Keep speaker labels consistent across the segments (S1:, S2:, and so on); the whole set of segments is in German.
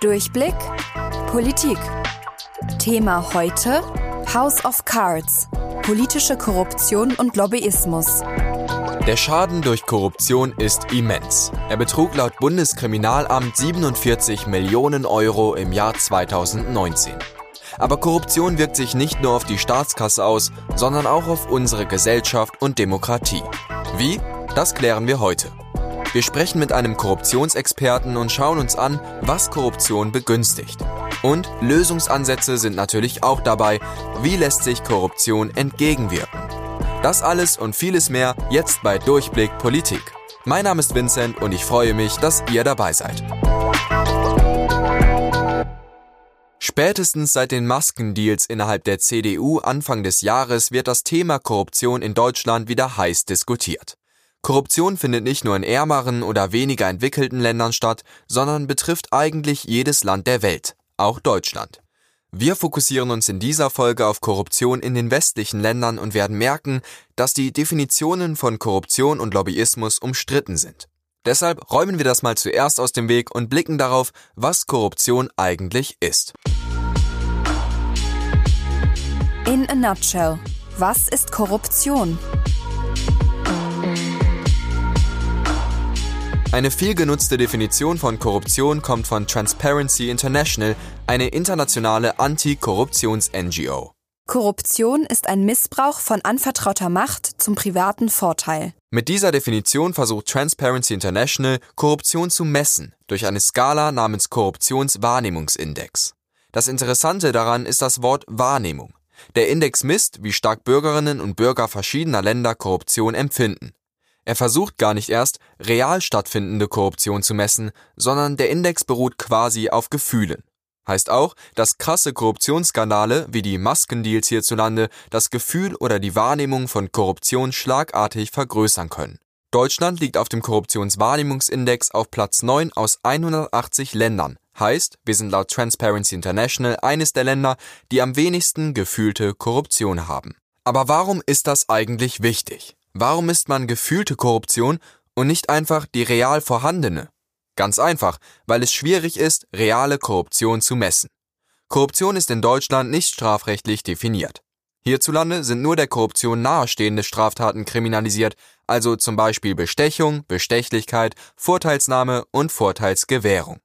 S1: Durchblick Politik. Thema heute House of Cards. Politische Korruption und Lobbyismus.
S2: Der Schaden durch Korruption ist immens. Er betrug laut Bundeskriminalamt 47 Millionen Euro im Jahr 2019. Aber Korruption wirkt sich nicht nur auf die Staatskasse aus, sondern auch auf unsere Gesellschaft und Demokratie. Wie? Das klären wir heute. Wir sprechen mit einem Korruptionsexperten und schauen uns an, was Korruption begünstigt. Und Lösungsansätze sind natürlich auch dabei. Wie lässt sich Korruption entgegenwirken? Das alles und vieles mehr jetzt bei Durchblick Politik. Mein Name ist Vincent und ich freue mich, dass ihr dabei seid. Spätestens seit den Maskendeals innerhalb der CDU Anfang des Jahres wird das Thema Korruption in Deutschland wieder heiß diskutiert. Korruption findet nicht nur in ärmeren oder weniger entwickelten Ländern statt, sondern betrifft eigentlich jedes Land der Welt, auch Deutschland. Wir fokussieren uns in dieser Folge auf Korruption in den westlichen Ländern und werden merken, dass die Definitionen von Korruption und Lobbyismus umstritten sind. Deshalb räumen wir das mal zuerst aus dem Weg und blicken darauf, was Korruption eigentlich ist.
S1: In a nutshell. Was ist Korruption?
S2: Eine viel genutzte Definition von Korruption kommt von Transparency International, eine internationale Anti-Korruptions-NGO.
S1: Korruption ist ein Missbrauch von anvertrauter Macht zum privaten Vorteil.
S2: Mit dieser Definition versucht Transparency International, Korruption zu messen durch eine Skala namens Korruptionswahrnehmungsindex. Das Interessante daran ist das Wort Wahrnehmung. Der Index misst, wie stark Bürgerinnen und Bürger verschiedener Länder Korruption empfinden. Er versucht gar nicht erst, real stattfindende Korruption zu messen, sondern der Index beruht quasi auf Gefühlen. Heißt auch, dass krasse Korruptionsskandale wie die Maskendeals hierzulande das Gefühl oder die Wahrnehmung von Korruption schlagartig vergrößern können. Deutschland liegt auf dem Korruptionswahrnehmungsindex auf Platz 9 aus 180 Ländern. Heißt, wir sind laut Transparency International eines der Länder, die am wenigsten gefühlte Korruption haben. Aber warum ist das eigentlich wichtig? Warum misst man gefühlte Korruption und nicht einfach die real vorhandene? Ganz einfach, weil es schwierig ist, reale Korruption zu messen. Korruption ist in Deutschland nicht strafrechtlich definiert. Hierzulande sind nur der Korruption nahestehende Straftaten kriminalisiert, also zum Beispiel Bestechung, Bestechlichkeit, Vorteilsnahme und Vorteilsgewährung.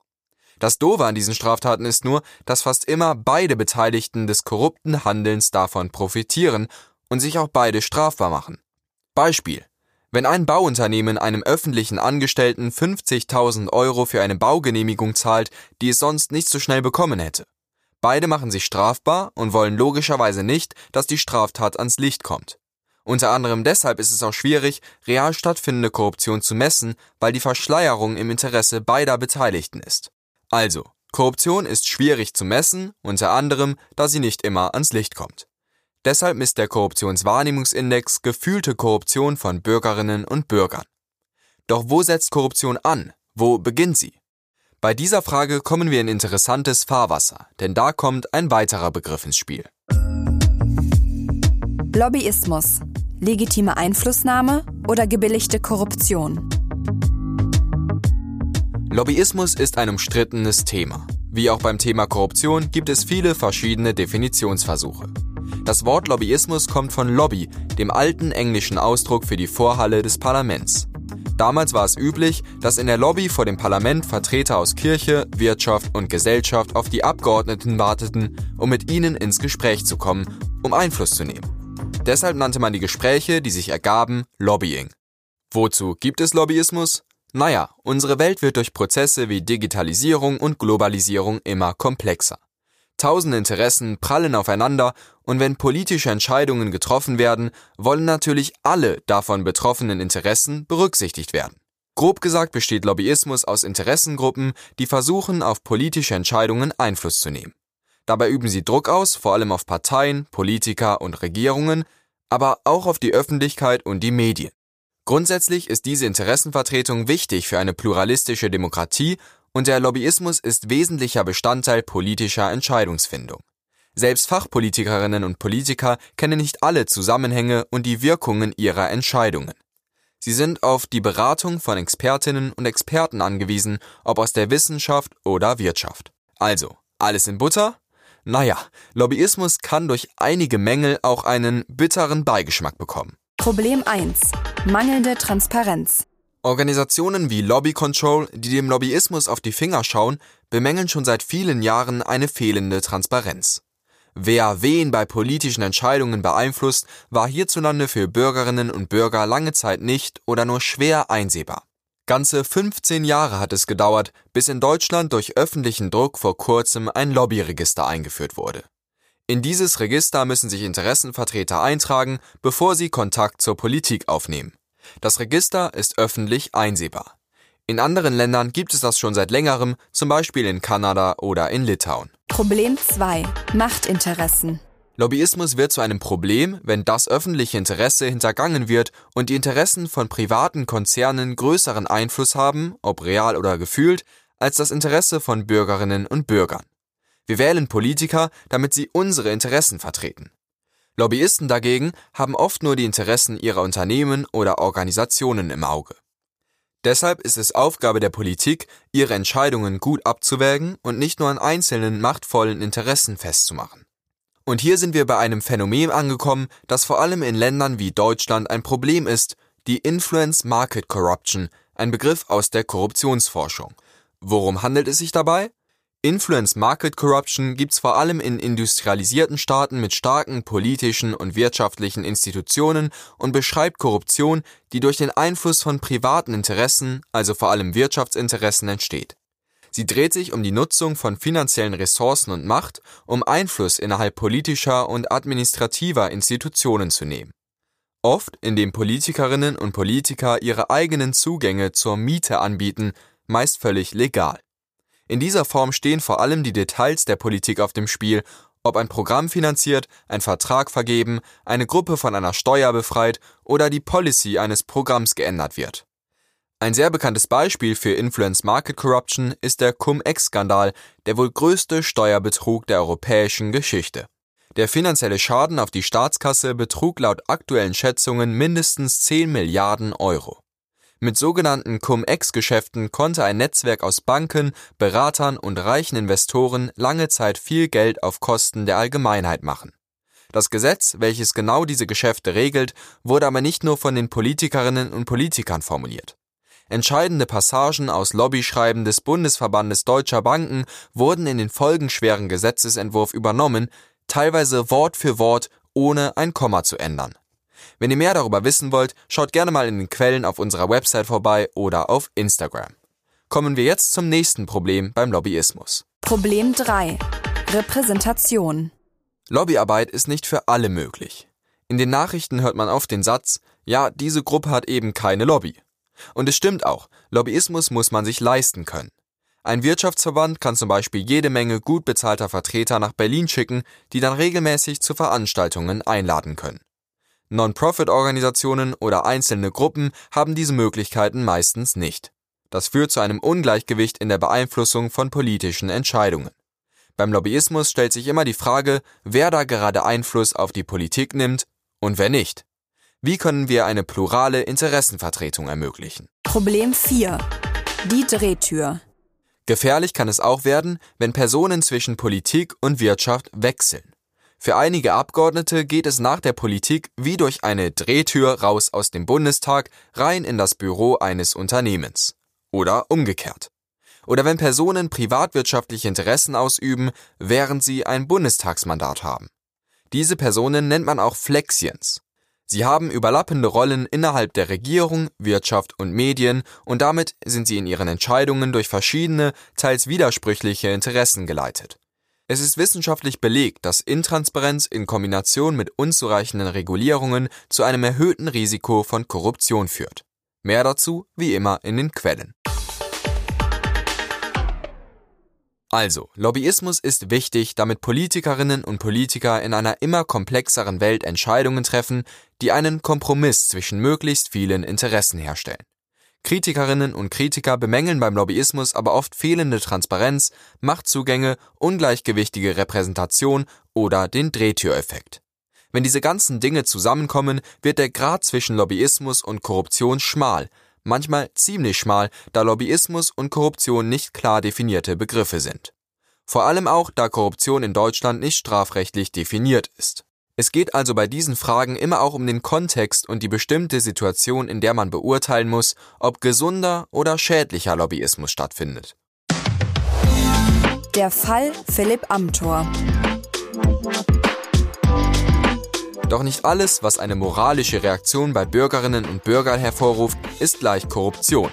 S2: Das Doofe an diesen Straftaten ist nur, dass fast immer beide Beteiligten des korrupten Handelns davon profitieren und sich auch beide strafbar machen. Beispiel. Wenn ein Bauunternehmen einem öffentlichen Angestellten 50.000 Euro für eine Baugenehmigung zahlt, die es sonst nicht so schnell bekommen hätte. Beide machen sich strafbar und wollen logischerweise nicht, dass die Straftat ans Licht kommt. Unter anderem deshalb ist es auch schwierig, real stattfindende Korruption zu messen, weil die Verschleierung im Interesse beider Beteiligten ist. Also, Korruption ist schwierig zu messen, unter anderem, da sie nicht immer ans Licht kommt. Deshalb misst der Korruptionswahrnehmungsindex gefühlte Korruption von Bürgerinnen und Bürgern. Doch wo setzt Korruption an? Wo beginnt sie? Bei dieser Frage kommen wir in interessantes Fahrwasser, denn da kommt ein weiterer Begriff ins Spiel.
S1: Lobbyismus. Legitime Einflussnahme oder gebilligte Korruption?
S2: Lobbyismus ist ein umstrittenes Thema. Wie auch beim Thema Korruption gibt es viele verschiedene Definitionsversuche. Das Wort Lobbyismus kommt von Lobby, dem alten englischen Ausdruck für die Vorhalle des Parlaments. Damals war es üblich, dass in der Lobby vor dem Parlament Vertreter aus Kirche, Wirtschaft und Gesellschaft auf die Abgeordneten warteten, um mit ihnen ins Gespräch zu kommen, um Einfluss zu nehmen. Deshalb nannte man die Gespräche, die sich ergaben, Lobbying. Wozu gibt es Lobbyismus? Naja, unsere Welt wird durch Prozesse wie Digitalisierung und Globalisierung immer komplexer. Tausende Interessen prallen aufeinander und wenn politische Entscheidungen getroffen werden, wollen natürlich alle davon betroffenen Interessen berücksichtigt werden. Grob gesagt besteht Lobbyismus aus Interessengruppen, die versuchen, auf politische Entscheidungen Einfluss zu nehmen. Dabei üben sie Druck aus, vor allem auf Parteien, Politiker und Regierungen, aber auch auf die Öffentlichkeit und die Medien. Grundsätzlich ist diese Interessenvertretung wichtig für eine pluralistische Demokratie und der Lobbyismus ist wesentlicher Bestandteil politischer Entscheidungsfindung. Selbst Fachpolitikerinnen und Politiker kennen nicht alle Zusammenhänge und die Wirkungen ihrer Entscheidungen. Sie sind auf die Beratung von Expertinnen und Experten angewiesen, ob aus der Wissenschaft oder Wirtschaft. Also, alles in Butter? Naja, Lobbyismus kann durch einige Mängel auch einen bitteren Beigeschmack bekommen.
S1: Problem 1. Mangelnde Transparenz.
S2: Organisationen wie Lobby Control, die dem Lobbyismus auf die Finger schauen, bemängeln schon seit vielen Jahren eine fehlende Transparenz. Wer wen bei politischen Entscheidungen beeinflusst, war hierzulande für Bürgerinnen und Bürger lange Zeit nicht oder nur schwer einsehbar. Ganze 15 Jahre hat es gedauert, bis in Deutschland durch öffentlichen Druck vor kurzem ein Lobbyregister eingeführt wurde. In dieses Register müssen sich Interessenvertreter eintragen, bevor sie Kontakt zur Politik aufnehmen. Das Register ist öffentlich einsehbar. In anderen Ländern gibt es das schon seit längerem, zum Beispiel in Kanada oder in Litauen.
S1: Problem 2. Machtinteressen.
S2: Lobbyismus wird zu einem Problem, wenn das öffentliche Interesse hintergangen wird und die Interessen von privaten Konzernen größeren Einfluss haben, ob real oder gefühlt, als das Interesse von Bürgerinnen und Bürgern. Wir wählen Politiker, damit sie unsere Interessen vertreten. Lobbyisten dagegen haben oft nur die Interessen ihrer Unternehmen oder Organisationen im Auge. Deshalb ist es Aufgabe der Politik, ihre Entscheidungen gut abzuwägen und nicht nur an einzelnen machtvollen Interessen festzumachen. Und hier sind wir bei einem Phänomen angekommen, das vor allem in Ländern wie Deutschland ein Problem ist, die Influence Market Corruption, ein Begriff aus der Korruptionsforschung. Worum handelt es sich dabei? Influence Market Corruption gibt's vor allem in industrialisierten Staaten mit starken politischen und wirtschaftlichen Institutionen und beschreibt Korruption, die durch den Einfluss von privaten Interessen, also vor allem Wirtschaftsinteressen, entsteht. Sie dreht sich um die Nutzung von finanziellen Ressourcen und Macht, um Einfluss innerhalb politischer und administrativer Institutionen zu nehmen. Oft, indem Politikerinnen und Politiker ihre eigenen Zugänge zur Miete anbieten, meist völlig legal. In dieser Form stehen vor allem die Details der Politik auf dem Spiel, ob ein Programm finanziert, ein Vertrag vergeben, eine Gruppe von einer Steuer befreit oder die Policy eines Programms geändert wird. Ein sehr bekanntes Beispiel für Influence Market Corruption ist der Cum-Ex-Skandal, der wohl größte Steuerbetrug der europäischen Geschichte. Der finanzielle Schaden auf die Staatskasse betrug laut aktuellen Schätzungen mindestens 10 Milliarden Euro. Mit sogenannten Cum-Ex-Geschäften konnte ein Netzwerk aus Banken, Beratern und reichen Investoren lange Zeit viel Geld auf Kosten der Allgemeinheit machen. Das Gesetz, welches genau diese Geschäfte regelt, wurde aber nicht nur von den Politikerinnen und Politikern formuliert. Entscheidende Passagen aus Lobbyschreiben des Bundesverbandes deutscher Banken wurden in den folgenschweren Gesetzesentwurf übernommen, teilweise Wort für Wort, ohne ein Komma zu ändern. Wenn ihr mehr darüber wissen wollt, schaut gerne mal in den Quellen auf unserer Website vorbei oder auf Instagram. Kommen wir jetzt zum nächsten Problem beim Lobbyismus.
S1: Problem 3. Repräsentation.
S2: Lobbyarbeit ist nicht für alle möglich. In den Nachrichten hört man oft den Satz, ja, diese Gruppe hat eben keine Lobby. Und es stimmt auch, Lobbyismus muss man sich leisten können. Ein Wirtschaftsverband kann zum Beispiel jede Menge gut bezahlter Vertreter nach Berlin schicken, die dann regelmäßig zu Veranstaltungen einladen können. Non-Profit-Organisationen oder einzelne Gruppen haben diese Möglichkeiten meistens nicht. Das führt zu einem Ungleichgewicht in der Beeinflussung von politischen Entscheidungen. Beim Lobbyismus stellt sich immer die Frage, wer da gerade Einfluss auf die Politik nimmt und wer nicht. Wie können wir eine plurale Interessenvertretung ermöglichen?
S1: Problem 4. Die Drehtür.
S2: Gefährlich kann es auch werden, wenn Personen zwischen Politik und Wirtschaft wechseln. Für einige Abgeordnete geht es nach der Politik wie durch eine Drehtür raus aus dem Bundestag rein in das Büro eines Unternehmens. Oder umgekehrt. Oder wenn Personen privatwirtschaftliche Interessen ausüben, während sie ein Bundestagsmandat haben. Diese Personen nennt man auch Flexiens. Sie haben überlappende Rollen innerhalb der Regierung, Wirtschaft und Medien und damit sind sie in ihren Entscheidungen durch verschiedene, teils widersprüchliche Interessen geleitet. Es ist wissenschaftlich belegt, dass Intransparenz in Kombination mit unzureichenden Regulierungen zu einem erhöhten Risiko von Korruption führt. Mehr dazu wie immer in den Quellen. Also, Lobbyismus ist wichtig, damit Politikerinnen und Politiker in einer immer komplexeren Welt Entscheidungen treffen, die einen Kompromiss zwischen möglichst vielen Interessen herstellen. Kritikerinnen und Kritiker bemängeln beim Lobbyismus aber oft fehlende Transparenz, Machtzugänge, ungleichgewichtige Repräsentation oder den Drehtüreffekt. Wenn diese ganzen Dinge zusammenkommen, wird der Grad zwischen Lobbyismus und Korruption schmal, manchmal ziemlich schmal, da Lobbyismus und Korruption nicht klar definierte Begriffe sind. Vor allem auch, da Korruption in Deutschland nicht strafrechtlich definiert ist. Es geht also bei diesen Fragen immer auch um den Kontext und die bestimmte Situation, in der man beurteilen muss, ob gesunder oder schädlicher Lobbyismus stattfindet.
S1: Der Fall Philipp Amthor.
S2: Doch nicht alles, was eine moralische Reaktion bei Bürgerinnen und Bürgern hervorruft, ist gleich Korruption.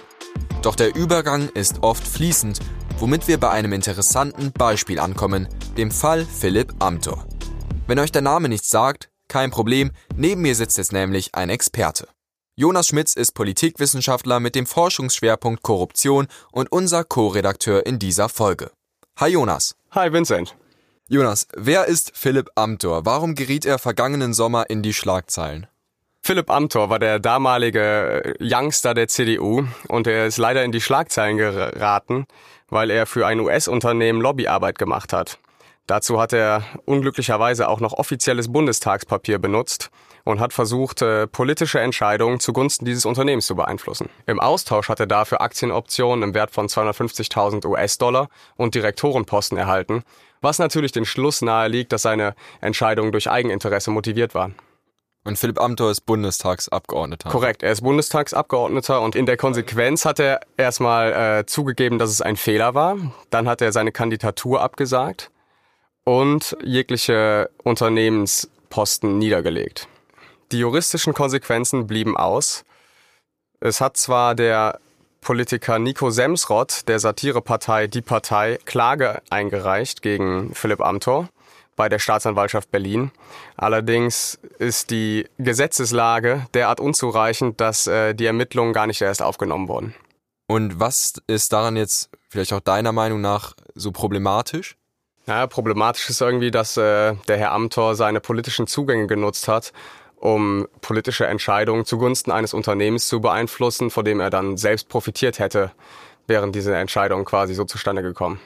S2: Doch der Übergang ist oft fließend, womit wir bei einem interessanten Beispiel ankommen, dem Fall Philipp Amthor. Wenn euch der Name nichts sagt, kein Problem, neben mir sitzt jetzt nämlich ein Experte. Jonas Schmitz ist Politikwissenschaftler mit dem Forschungsschwerpunkt Korruption und unser Co-Redakteur in dieser Folge. Hi Jonas.
S3: Hi Vincent.
S2: Jonas, wer ist Philipp Amthor? Warum geriet er vergangenen Sommer in die Schlagzeilen?
S3: Philipp Amthor war der damalige Youngster der CDU und er ist leider in die Schlagzeilen geraten, weil er für ein US-Unternehmen Lobbyarbeit gemacht hat. Dazu hat er unglücklicherweise auch noch offizielles Bundestagspapier benutzt und hat versucht, äh, politische Entscheidungen zugunsten dieses Unternehmens zu beeinflussen. Im Austausch hat er dafür Aktienoptionen im Wert von 250.000 US-Dollar und Direktorenposten erhalten, was natürlich den Schluss nahe liegt, dass seine Entscheidungen durch Eigeninteresse motiviert waren.
S2: Und Philipp Amthor ist Bundestagsabgeordneter.
S3: Korrekt, er ist Bundestagsabgeordneter und in der Konsequenz hat er erstmal äh, zugegeben, dass es ein Fehler war. Dann hat er seine Kandidatur abgesagt und jegliche Unternehmensposten niedergelegt. Die juristischen Konsequenzen blieben aus. Es hat zwar der Politiker Nico Semsrott der Satirepartei Die Partei Klage eingereicht gegen Philipp Amthor bei der Staatsanwaltschaft Berlin. Allerdings ist die Gesetzeslage derart unzureichend, dass äh, die Ermittlungen gar nicht erst aufgenommen wurden.
S2: Und was ist daran jetzt vielleicht auch deiner Meinung nach so problematisch?
S3: Naja, problematisch ist irgendwie, dass äh, der Herr Amthor seine politischen Zugänge genutzt hat, um politische Entscheidungen zugunsten eines Unternehmens zu beeinflussen, vor dem er dann selbst profitiert hätte, wären diese Entscheidungen quasi so zustande gekommen.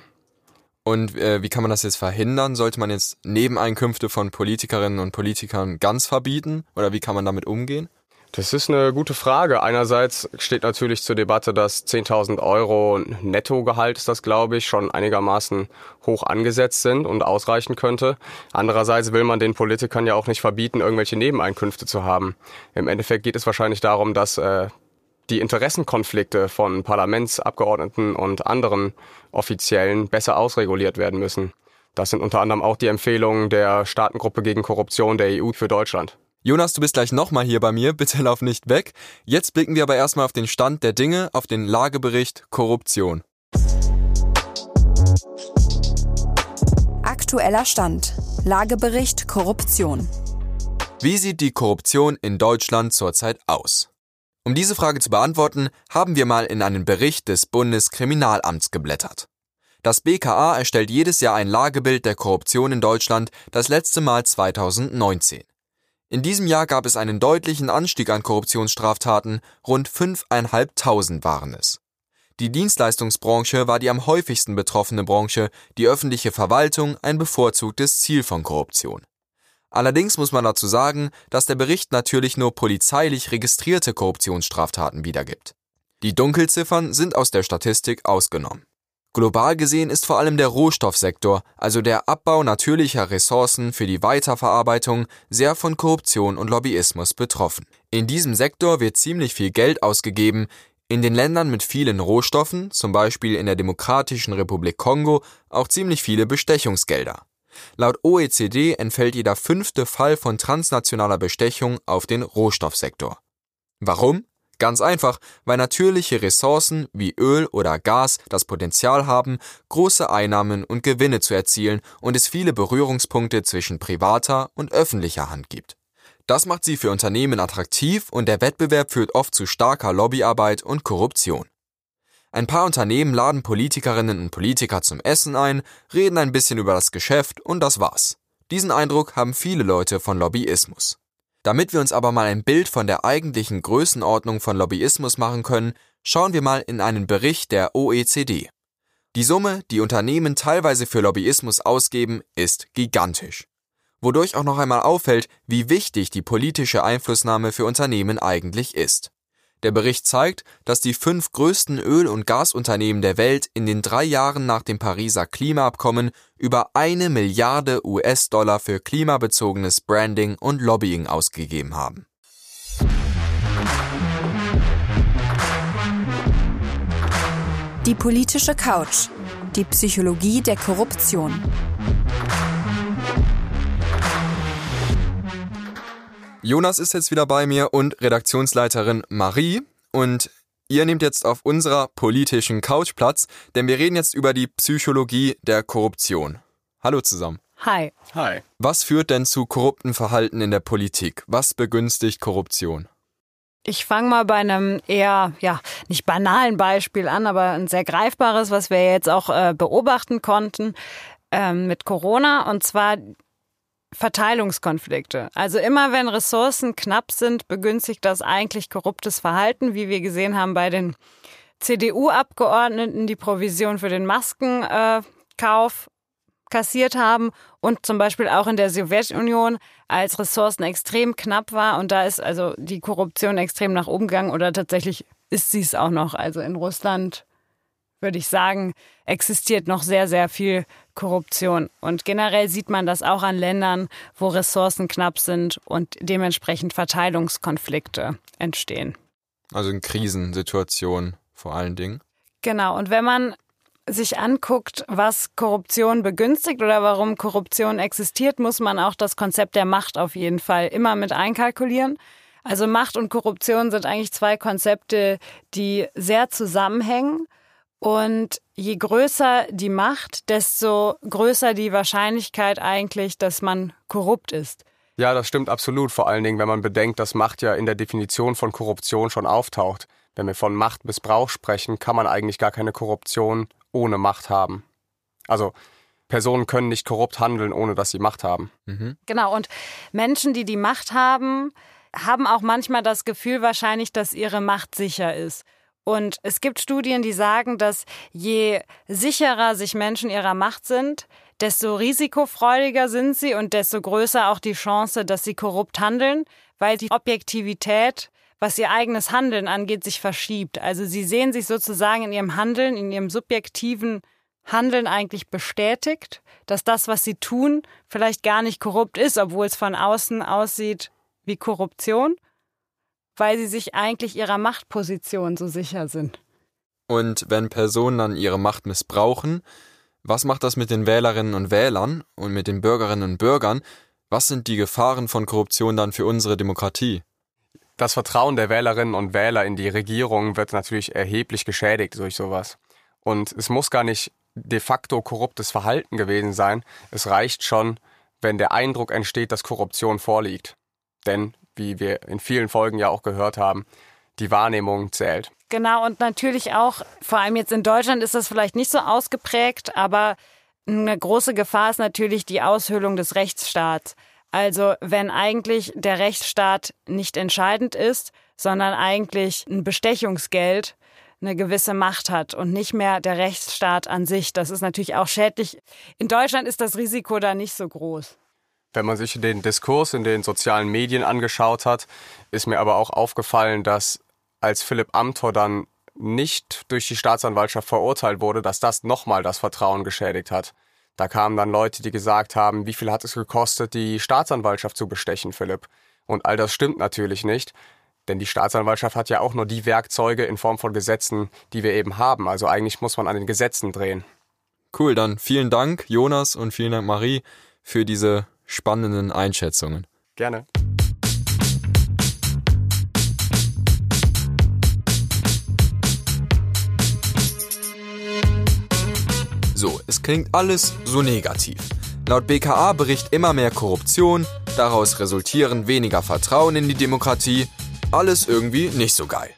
S2: Und äh, wie kann man das jetzt verhindern? Sollte man jetzt Nebeneinkünfte von Politikerinnen und Politikern ganz verbieten? Oder wie kann man damit umgehen?
S3: Das ist eine gute Frage. Einerseits steht natürlich zur Debatte, dass 10.000 Euro Nettogehalt ist das, glaube ich, schon einigermaßen hoch angesetzt sind und ausreichen könnte. Andererseits will man den Politikern ja auch nicht verbieten, irgendwelche Nebeneinkünfte zu haben. Im Endeffekt geht es wahrscheinlich darum, dass äh, die Interessenkonflikte von Parlamentsabgeordneten und anderen Offiziellen besser ausreguliert werden müssen. Das sind unter anderem auch die Empfehlungen der Staatengruppe gegen Korruption der EU für Deutschland.
S2: Jonas, du bist gleich nochmal hier bei mir, bitte lauf nicht weg. Jetzt blicken wir aber erstmal auf den Stand der Dinge, auf den Lagebericht Korruption.
S1: Aktueller Stand. Lagebericht Korruption.
S2: Wie sieht die Korruption in Deutschland zurzeit aus? Um diese Frage zu beantworten, haben wir mal in einen Bericht des Bundeskriminalamts geblättert. Das BKA erstellt jedes Jahr ein Lagebild der Korruption in Deutschland, das letzte Mal 2019. In diesem Jahr gab es einen deutlichen Anstieg an Korruptionsstraftaten, rund 5.500 waren es. Die Dienstleistungsbranche war die am häufigsten betroffene Branche, die öffentliche Verwaltung ein bevorzugtes Ziel von Korruption. Allerdings muss man dazu sagen, dass der Bericht natürlich nur polizeilich registrierte Korruptionsstraftaten wiedergibt. Die Dunkelziffern sind aus der Statistik ausgenommen. Global gesehen ist vor allem der Rohstoffsektor, also der Abbau natürlicher Ressourcen für die Weiterverarbeitung, sehr von Korruption und Lobbyismus betroffen. In diesem Sektor wird ziemlich viel Geld ausgegeben, in den Ländern mit vielen Rohstoffen, zum Beispiel in der Demokratischen Republik Kongo, auch ziemlich viele Bestechungsgelder. Laut OECD entfällt jeder fünfte Fall von transnationaler Bestechung auf den Rohstoffsektor. Warum? Ganz einfach, weil natürliche Ressourcen wie Öl oder Gas das Potenzial haben, große Einnahmen und Gewinne zu erzielen und es viele Berührungspunkte zwischen privater und öffentlicher Hand gibt. Das macht sie für Unternehmen attraktiv und der Wettbewerb führt oft zu starker Lobbyarbeit und Korruption. Ein paar Unternehmen laden Politikerinnen und Politiker zum Essen ein, reden ein bisschen über das Geschäft und das war's. Diesen Eindruck haben viele Leute von Lobbyismus. Damit wir uns aber mal ein Bild von der eigentlichen Größenordnung von Lobbyismus machen können, schauen wir mal in einen Bericht der OECD. Die Summe, die Unternehmen teilweise für Lobbyismus ausgeben, ist gigantisch. Wodurch auch noch einmal auffällt, wie wichtig die politische Einflussnahme für Unternehmen eigentlich ist. Der Bericht zeigt, dass die fünf größten Öl- und Gasunternehmen der Welt in den drei Jahren nach dem Pariser Klimaabkommen über eine Milliarde US-Dollar für klimabezogenes Branding und Lobbying ausgegeben haben.
S1: Die politische Couch. Die Psychologie der Korruption.
S2: Jonas ist jetzt wieder bei mir und Redaktionsleiterin Marie. Und ihr nehmt jetzt auf unserer politischen Couch Platz, denn wir reden jetzt über die Psychologie der Korruption. Hallo zusammen.
S4: Hi.
S3: Hi.
S2: Was führt denn zu korrupten Verhalten in der Politik? Was begünstigt Korruption?
S4: Ich fange mal bei einem eher, ja, nicht banalen Beispiel an, aber ein sehr greifbares, was wir jetzt auch äh, beobachten konnten ähm, mit Corona. Und zwar Verteilungskonflikte. Also immer wenn Ressourcen knapp sind, begünstigt das eigentlich korruptes Verhalten, wie wir gesehen haben bei den CDU-Abgeordneten, die Provision für den Maskenkauf kassiert haben und zum Beispiel auch in der Sowjetunion, als Ressourcen extrem knapp war und da ist also die Korruption extrem nach oben gegangen oder tatsächlich ist sie es auch noch. Also in Russland würde ich sagen, existiert noch sehr, sehr viel Korruption. Und generell sieht man das auch an Ländern, wo Ressourcen knapp sind und dementsprechend Verteilungskonflikte entstehen.
S2: Also in Krisensituationen vor allen Dingen.
S4: Genau. Und wenn man sich anguckt, was Korruption begünstigt oder warum Korruption existiert, muss man auch das Konzept der Macht auf jeden Fall immer mit einkalkulieren. Also Macht und Korruption sind eigentlich zwei Konzepte, die sehr zusammenhängen. Und je größer die Macht, desto größer die Wahrscheinlichkeit eigentlich, dass man korrupt ist.
S3: Ja, das stimmt absolut. Vor allen Dingen, wenn man bedenkt, dass Macht ja in der Definition von Korruption schon auftaucht. Wenn wir von Machtmissbrauch sprechen, kann man eigentlich gar keine Korruption ohne Macht haben. Also Personen können nicht korrupt handeln, ohne dass sie Macht haben.
S4: Mhm. Genau, und Menschen, die die Macht haben, haben auch manchmal das Gefühl wahrscheinlich, dass ihre Macht sicher ist. Und es gibt Studien, die sagen, dass je sicherer sich Menschen ihrer Macht sind, desto risikofreudiger sind sie und desto größer auch die Chance, dass sie korrupt handeln, weil die Objektivität, was ihr eigenes Handeln angeht, sich verschiebt. Also sie sehen sich sozusagen in ihrem Handeln, in ihrem subjektiven Handeln eigentlich bestätigt, dass das, was sie tun, vielleicht gar nicht korrupt ist, obwohl es von außen aussieht wie Korruption weil sie sich eigentlich ihrer Machtposition so sicher sind.
S2: Und wenn Personen dann ihre Macht missbrauchen, was macht das mit den Wählerinnen und Wählern und mit den Bürgerinnen und Bürgern? Was sind die Gefahren von Korruption dann für unsere Demokratie?
S3: Das Vertrauen der Wählerinnen und Wähler in die Regierung wird natürlich erheblich geschädigt durch sowas. Und es muss gar nicht de facto korruptes Verhalten gewesen sein. Es reicht schon, wenn der Eindruck entsteht, dass Korruption vorliegt. Denn wie wir in vielen Folgen ja auch gehört haben, die Wahrnehmung zählt.
S4: Genau, und natürlich auch, vor allem jetzt in Deutschland ist das vielleicht nicht so ausgeprägt, aber eine große Gefahr ist natürlich die Aushöhlung des Rechtsstaats. Also wenn eigentlich der Rechtsstaat nicht entscheidend ist, sondern eigentlich ein Bestechungsgeld eine gewisse Macht hat und nicht mehr der Rechtsstaat an sich. Das ist natürlich auch schädlich. In Deutschland ist das Risiko da nicht so groß.
S3: Wenn man sich den Diskurs in den sozialen Medien angeschaut hat, ist mir aber auch aufgefallen, dass als Philipp Amthor dann nicht durch die Staatsanwaltschaft verurteilt wurde, dass das nochmal das Vertrauen geschädigt hat. Da kamen dann Leute, die gesagt haben, wie viel hat es gekostet, die Staatsanwaltschaft zu bestechen, Philipp? Und all das stimmt natürlich nicht, denn die Staatsanwaltschaft hat ja auch nur die Werkzeuge in Form von Gesetzen, die wir eben haben. Also eigentlich muss man an den Gesetzen drehen.
S2: Cool, dann vielen Dank, Jonas, und vielen Dank, Marie, für diese spannenden Einschätzungen.
S3: Gerne.
S2: So, es klingt alles so negativ. Laut BKA bricht immer mehr Korruption, daraus resultieren weniger Vertrauen in die Demokratie, alles irgendwie nicht so geil.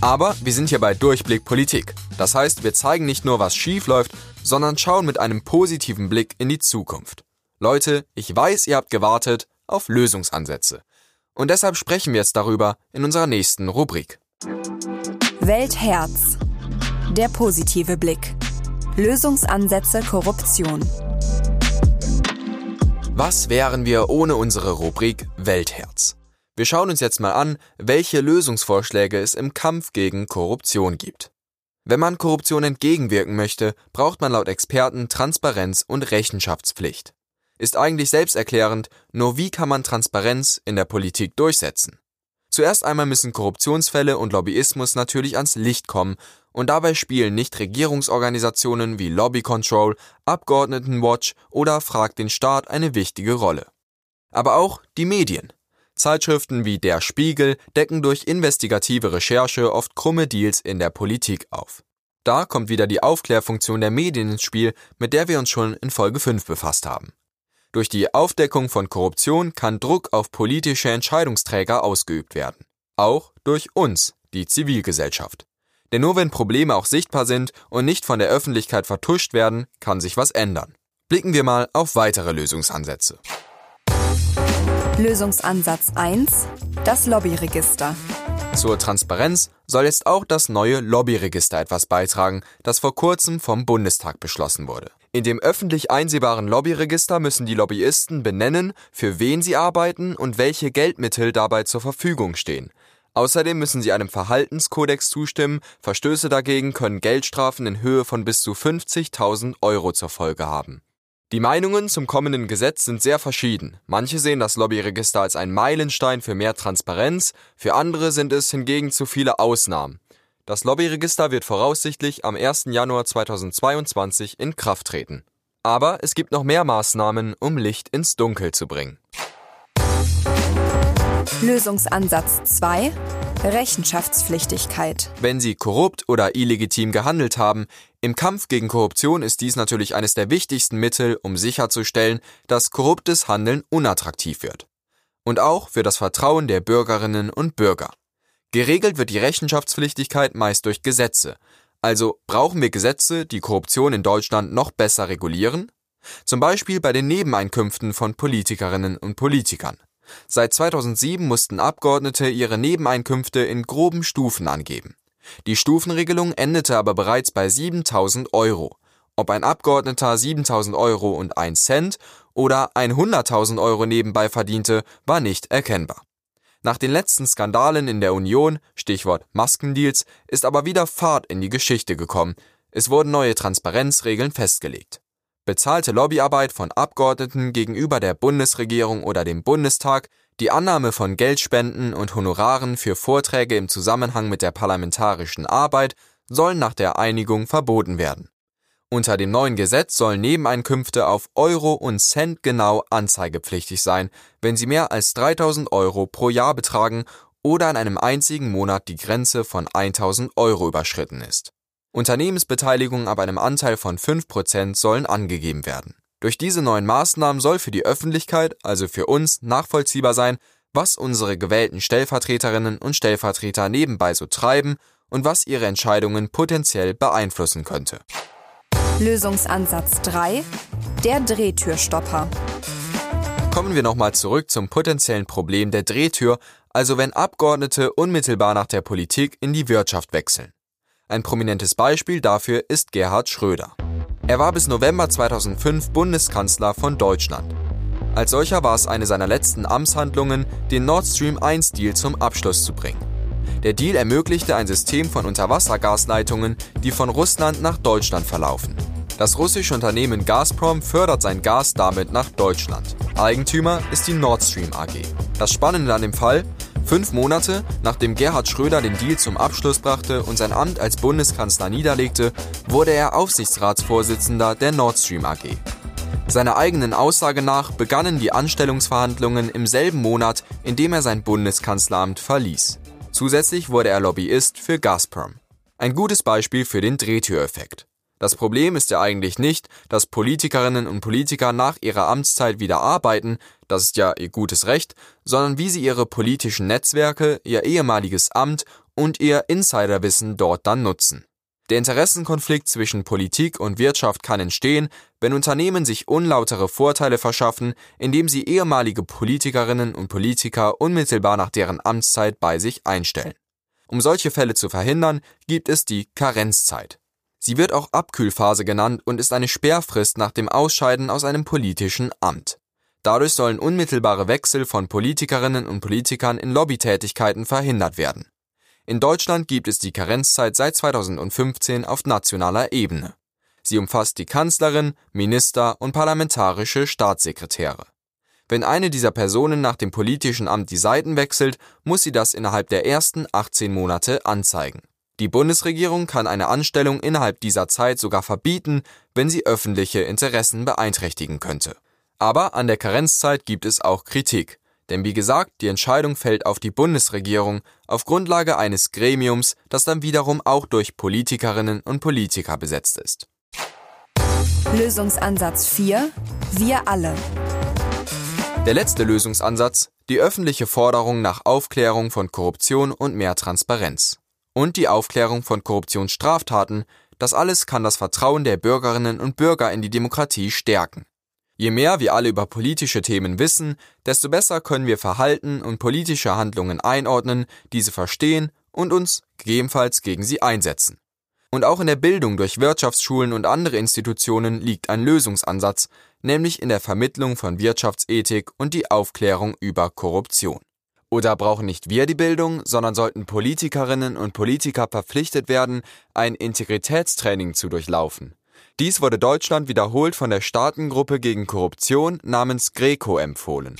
S2: Aber wir sind hier bei Durchblick Politik. Das heißt, wir zeigen nicht nur, was schief läuft, sondern schauen mit einem positiven Blick in die Zukunft. Leute, ich weiß, ihr habt gewartet auf Lösungsansätze. Und deshalb sprechen wir jetzt darüber in unserer nächsten Rubrik.
S1: Weltherz. Der positive Blick. Lösungsansätze Korruption.
S2: Was wären wir ohne unsere Rubrik Weltherz? Wir schauen uns jetzt mal an, welche Lösungsvorschläge es im Kampf gegen Korruption gibt. Wenn man Korruption entgegenwirken möchte, braucht man laut Experten Transparenz und Rechenschaftspflicht. Ist eigentlich selbsterklärend, nur wie kann man Transparenz in der Politik durchsetzen? Zuerst einmal müssen Korruptionsfälle und Lobbyismus natürlich ans Licht kommen, und dabei spielen Nichtregierungsorganisationen wie Lobby Control, Abgeordnetenwatch oder Frag den Staat eine wichtige Rolle. Aber auch die Medien. Zeitschriften wie Der Spiegel decken durch investigative Recherche oft krumme Deals in der Politik auf. Da kommt wieder die Aufklärfunktion der Medien ins Spiel, mit der wir uns schon in Folge 5 befasst haben. Durch die Aufdeckung von Korruption kann Druck auf politische Entscheidungsträger ausgeübt werden. Auch durch uns, die Zivilgesellschaft. Denn nur wenn Probleme auch sichtbar sind und nicht von der Öffentlichkeit vertuscht werden, kann sich was ändern. Blicken wir mal auf weitere Lösungsansätze.
S1: Lösungsansatz 1. Das Lobbyregister.
S2: Zur Transparenz soll jetzt auch das neue Lobbyregister etwas beitragen, das vor kurzem vom Bundestag beschlossen wurde. In dem öffentlich einsehbaren Lobbyregister müssen die Lobbyisten benennen, für wen sie arbeiten und welche Geldmittel dabei zur Verfügung stehen. Außerdem müssen sie einem Verhaltenskodex zustimmen, Verstöße dagegen können Geldstrafen in Höhe von bis zu 50.000 Euro zur Folge haben. Die Meinungen zum kommenden Gesetz sind sehr verschieden. Manche sehen das Lobbyregister als einen Meilenstein für mehr Transparenz, für andere sind es hingegen zu viele Ausnahmen. Das Lobbyregister wird voraussichtlich am 1. Januar 2022 in Kraft treten. Aber es gibt noch mehr Maßnahmen, um Licht ins Dunkel zu bringen.
S1: Lösungsansatz 2 Rechenschaftspflichtigkeit.
S2: Wenn Sie korrupt oder illegitim gehandelt haben, im Kampf gegen Korruption ist dies natürlich eines der wichtigsten Mittel, um sicherzustellen, dass korruptes Handeln unattraktiv wird. Und auch für das Vertrauen der Bürgerinnen und Bürger. Geregelt wird die Rechenschaftspflichtigkeit meist durch Gesetze. Also brauchen wir Gesetze, die Korruption in Deutschland noch besser regulieren? Zum Beispiel bei den Nebeneinkünften von Politikerinnen und Politikern. Seit 2007 mussten Abgeordnete ihre Nebeneinkünfte in groben Stufen angeben. Die Stufenregelung endete aber bereits bei 7000 Euro. Ob ein Abgeordneter 7000 Euro und 1 Cent oder 100.000 Euro nebenbei verdiente, war nicht erkennbar. Nach den letzten Skandalen in der Union, Stichwort Maskendeals, ist aber wieder Fahrt in die Geschichte gekommen. Es wurden neue Transparenzregeln festgelegt bezahlte Lobbyarbeit von Abgeordneten gegenüber der Bundesregierung oder dem Bundestag, die Annahme von Geldspenden und Honoraren für Vorträge im Zusammenhang mit der parlamentarischen Arbeit sollen nach der Einigung verboten werden. Unter dem neuen Gesetz sollen Nebeneinkünfte auf Euro und Cent genau anzeigepflichtig sein, wenn sie mehr als 3000 Euro pro Jahr betragen oder in einem einzigen Monat die Grenze von 1000 Euro überschritten ist. Unternehmensbeteiligungen ab einem Anteil von 5% sollen angegeben werden. Durch diese neuen Maßnahmen soll für die Öffentlichkeit, also für uns, nachvollziehbar sein, was unsere gewählten Stellvertreterinnen und Stellvertreter nebenbei so treiben und was ihre Entscheidungen potenziell beeinflussen könnte.
S1: Lösungsansatz 3. Der Drehtürstopper.
S2: Kommen wir nochmal zurück zum potenziellen Problem der Drehtür, also wenn Abgeordnete unmittelbar nach der Politik in die Wirtschaft wechseln. Ein prominentes Beispiel dafür ist Gerhard Schröder. Er war bis November 2005 Bundeskanzler von Deutschland. Als solcher war es eine seiner letzten Amtshandlungen, den Nord Stream 1 Deal zum Abschluss zu bringen. Der Deal ermöglichte ein System von Unterwassergasleitungen, die von Russland nach Deutschland verlaufen. Das russische Unternehmen Gazprom fördert sein Gas damit nach Deutschland. Eigentümer ist die Nord Stream AG. Das Spannende an dem Fall, Fünf Monate nachdem Gerhard Schröder den Deal zum Abschluss brachte und sein Amt als Bundeskanzler niederlegte, wurde er Aufsichtsratsvorsitzender der Nord Stream AG. Seiner eigenen Aussage nach begannen die Anstellungsverhandlungen im selben Monat, in dem er sein Bundeskanzleramt verließ. Zusätzlich wurde er Lobbyist für Gazprom. Ein gutes Beispiel für den Drehtüreffekt. Das Problem ist ja eigentlich nicht, dass Politikerinnen und Politiker nach ihrer Amtszeit wieder arbeiten, das ist ja ihr gutes Recht, sondern wie sie ihre politischen Netzwerke, ihr ehemaliges Amt und ihr Insiderwissen dort dann nutzen. Der Interessenkonflikt zwischen Politik und Wirtschaft kann entstehen, wenn Unternehmen sich unlautere Vorteile verschaffen, indem sie ehemalige Politikerinnen und Politiker unmittelbar nach deren Amtszeit bei sich einstellen. Um solche Fälle zu verhindern, gibt es die Karenzzeit. Sie wird auch Abkühlphase genannt und ist eine Sperrfrist nach dem Ausscheiden aus einem politischen Amt. Dadurch sollen unmittelbare Wechsel von Politikerinnen und Politikern in Lobbytätigkeiten verhindert werden. In Deutschland gibt es die Karenzzeit seit 2015 auf nationaler Ebene. Sie umfasst die Kanzlerin, Minister und parlamentarische Staatssekretäre. Wenn eine dieser Personen nach dem politischen Amt die Seiten wechselt, muss sie das innerhalb der ersten 18 Monate anzeigen. Die Bundesregierung kann eine Anstellung innerhalb dieser Zeit sogar verbieten, wenn sie öffentliche Interessen beeinträchtigen könnte. Aber an der Karenzzeit gibt es auch Kritik. Denn wie gesagt, die Entscheidung fällt auf die Bundesregierung auf Grundlage eines Gremiums, das dann wiederum auch durch Politikerinnen und Politiker besetzt ist.
S1: Lösungsansatz 4. Wir alle.
S2: Der letzte Lösungsansatz, die öffentliche Forderung nach Aufklärung von Korruption und mehr Transparenz. Und die Aufklärung von Korruptionsstraftaten, das alles kann das Vertrauen der Bürgerinnen und Bürger in die Demokratie stärken. Je mehr wir alle über politische Themen wissen, desto besser können wir Verhalten und politische Handlungen einordnen, diese verstehen und uns gegebenenfalls gegen sie einsetzen. Und auch in der Bildung durch Wirtschaftsschulen und andere Institutionen liegt ein Lösungsansatz, nämlich in der Vermittlung von Wirtschaftsethik und die Aufklärung über Korruption. Oder brauchen nicht wir die Bildung, sondern sollten Politikerinnen und Politiker verpflichtet werden, ein Integritätstraining zu durchlaufen? Dies wurde Deutschland wiederholt von der Staatengruppe gegen Korruption namens Greco empfohlen.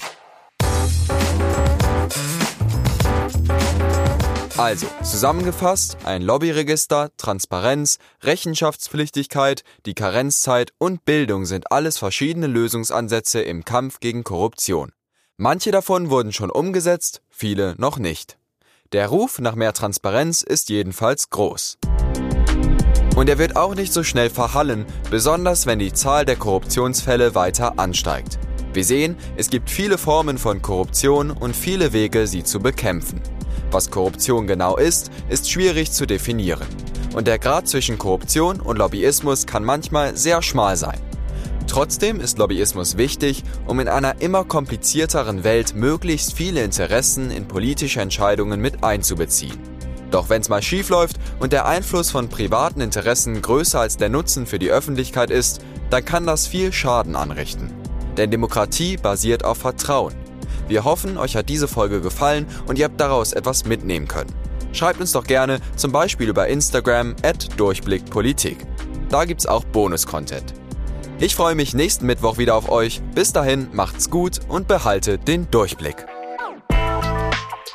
S2: Also, zusammengefasst, ein Lobbyregister, Transparenz, Rechenschaftspflichtigkeit, die Karenzzeit und Bildung sind alles verschiedene Lösungsansätze im Kampf gegen Korruption. Manche davon wurden schon umgesetzt, viele noch nicht. Der Ruf nach mehr Transparenz ist jedenfalls groß. Und er wird auch nicht so schnell verhallen, besonders wenn die Zahl der Korruptionsfälle weiter ansteigt. Wir sehen, es gibt viele Formen von Korruption und viele Wege, sie zu bekämpfen. Was Korruption genau ist, ist schwierig zu definieren. Und der Grad zwischen Korruption und Lobbyismus kann manchmal sehr schmal sein. Trotzdem ist Lobbyismus wichtig, um in einer immer komplizierteren Welt möglichst viele Interessen in politische Entscheidungen mit einzubeziehen. Doch wenn's mal schief läuft und der Einfluss von privaten Interessen größer als der Nutzen für die Öffentlichkeit ist, dann kann das viel Schaden anrichten. Denn Demokratie basiert auf Vertrauen. Wir hoffen, euch hat diese Folge gefallen und ihr habt daraus etwas mitnehmen können. Schreibt uns doch gerne, zum Beispiel über Instagram at Durchblickpolitik. Da gibt's auch Bonus-Content. Ich freue mich nächsten Mittwoch wieder auf euch. Bis dahin macht's gut und behaltet den Durchblick.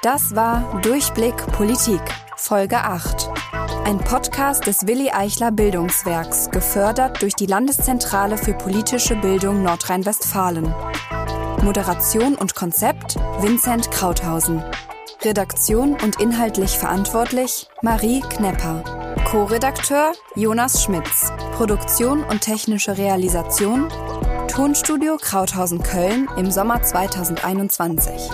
S1: Das war Durchblick Politik. Folge 8. Ein Podcast des Willi Eichler Bildungswerks, gefördert durch die Landeszentrale für politische Bildung Nordrhein-Westfalen. Moderation und Konzept Vincent Krauthausen. Redaktion und inhaltlich verantwortlich Marie Knepper. Co-Redakteur Jonas Schmitz. Produktion und technische Realisation Tonstudio Krauthausen Köln im Sommer 2021.